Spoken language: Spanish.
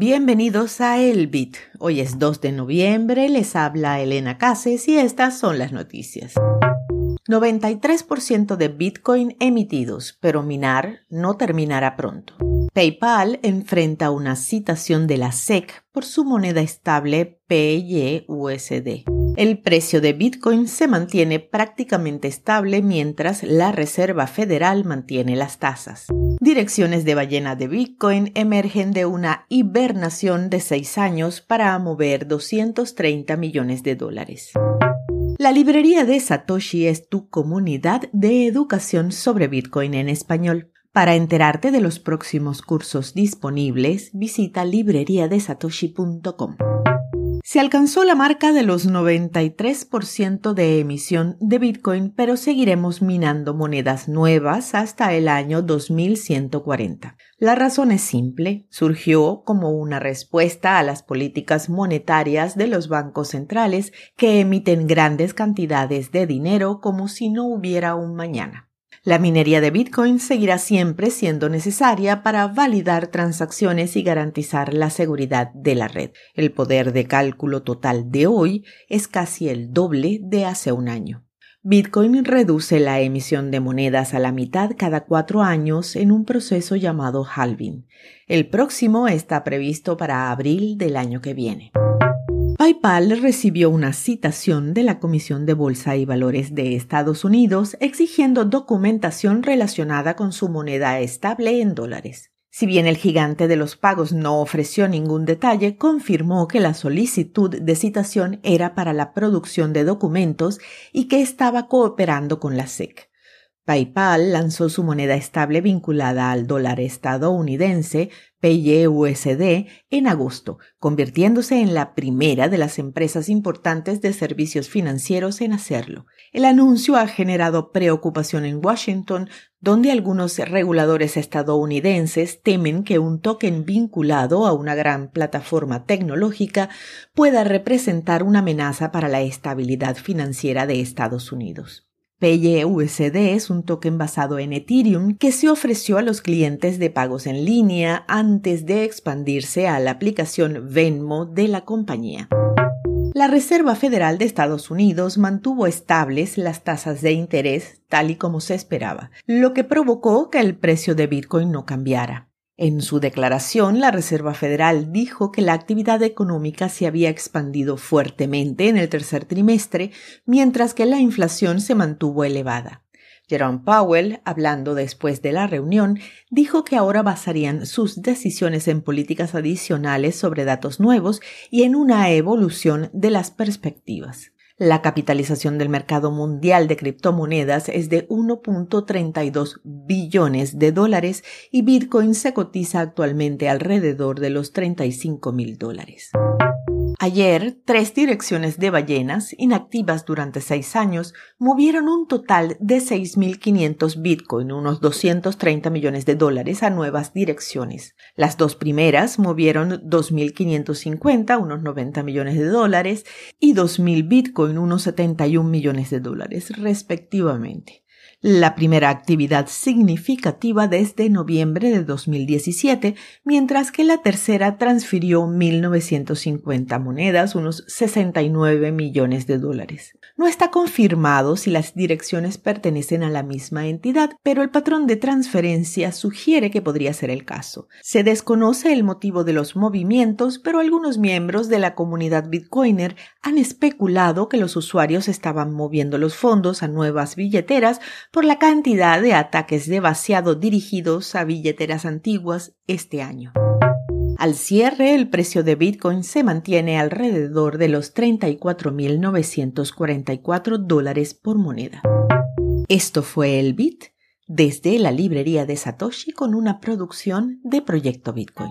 Bienvenidos a El Bit. Hoy es 2 de noviembre, les habla Elena Cases y estas son las noticias. 93% de Bitcoin emitidos, pero minar no terminará pronto. PayPal enfrenta una citación de la SEC por su moneda estable PYUSD. El precio de Bitcoin se mantiene prácticamente estable mientras la Reserva Federal mantiene las tasas. Direcciones de ballena de Bitcoin emergen de una hibernación de seis años para mover 230 millones de dólares. La librería de Satoshi es tu comunidad de educación sobre Bitcoin en español. Para enterarte de los próximos cursos disponibles, visita libreriadesatoshi.com. Se alcanzó la marca de los 93% de emisión de Bitcoin, pero seguiremos minando monedas nuevas hasta el año 2140. La razón es simple, surgió como una respuesta a las políticas monetarias de los bancos centrales que emiten grandes cantidades de dinero como si no hubiera un mañana. La minería de Bitcoin seguirá siempre siendo necesaria para validar transacciones y garantizar la seguridad de la red. El poder de cálculo total de hoy es casi el doble de hace un año. Bitcoin reduce la emisión de monedas a la mitad cada cuatro años en un proceso llamado halving. El próximo está previsto para abril del año que viene. PayPal recibió una citación de la Comisión de Bolsa y Valores de Estados Unidos exigiendo documentación relacionada con su moneda estable en dólares. Si bien el gigante de los pagos no ofreció ningún detalle, confirmó que la solicitud de citación era para la producción de documentos y que estaba cooperando con la SEC. PayPal lanzó su moneda estable vinculada al dólar estadounidense PYUSD en agosto, convirtiéndose en la primera de las empresas importantes de servicios financieros en hacerlo. El anuncio ha generado preocupación en Washington, donde algunos reguladores estadounidenses temen que un token vinculado a una gran plataforma tecnológica pueda representar una amenaza para la estabilidad financiera de Estados Unidos. PYUSD es un token basado en Ethereum que se ofreció a los clientes de pagos en línea antes de expandirse a la aplicación Venmo de la compañía. La Reserva Federal de Estados Unidos mantuvo estables las tasas de interés tal y como se esperaba, lo que provocó que el precio de Bitcoin no cambiara. En su declaración, la Reserva Federal dijo que la actividad económica se había expandido fuertemente en el tercer trimestre, mientras que la inflación se mantuvo elevada. Jerome Powell, hablando después de la reunión, dijo que ahora basarían sus decisiones en políticas adicionales sobre datos nuevos y en una evolución de las perspectivas. La capitalización del mercado mundial de criptomonedas es de 1.32 billones de dólares y Bitcoin se cotiza actualmente alrededor de los 35 mil dólares. Ayer, tres direcciones de ballenas, inactivas durante seis años, movieron un total de 6.500 Bitcoin, unos 230 millones de dólares, a nuevas direcciones. Las dos primeras movieron 2.550, unos 90 millones de dólares, y 2.000 Bitcoin, unos 71 millones de dólares, respectivamente la primera actividad significativa desde noviembre de 2017, mientras que la tercera transfirió 1.950 monedas, unos 69 millones de dólares. No está confirmado si las direcciones pertenecen a la misma entidad, pero el patrón de transferencia sugiere que podría ser el caso. Se desconoce el motivo de los movimientos, pero algunos miembros de la comunidad Bitcoiner han especulado que los usuarios estaban moviendo los fondos a nuevas billeteras por la cantidad de ataques de vaciado dirigidos a billeteras antiguas este año. Al cierre, el precio de Bitcoin se mantiene alrededor de los 34.944 dólares por moneda. Esto fue el Bit desde la librería de Satoshi con una producción de Proyecto Bitcoin.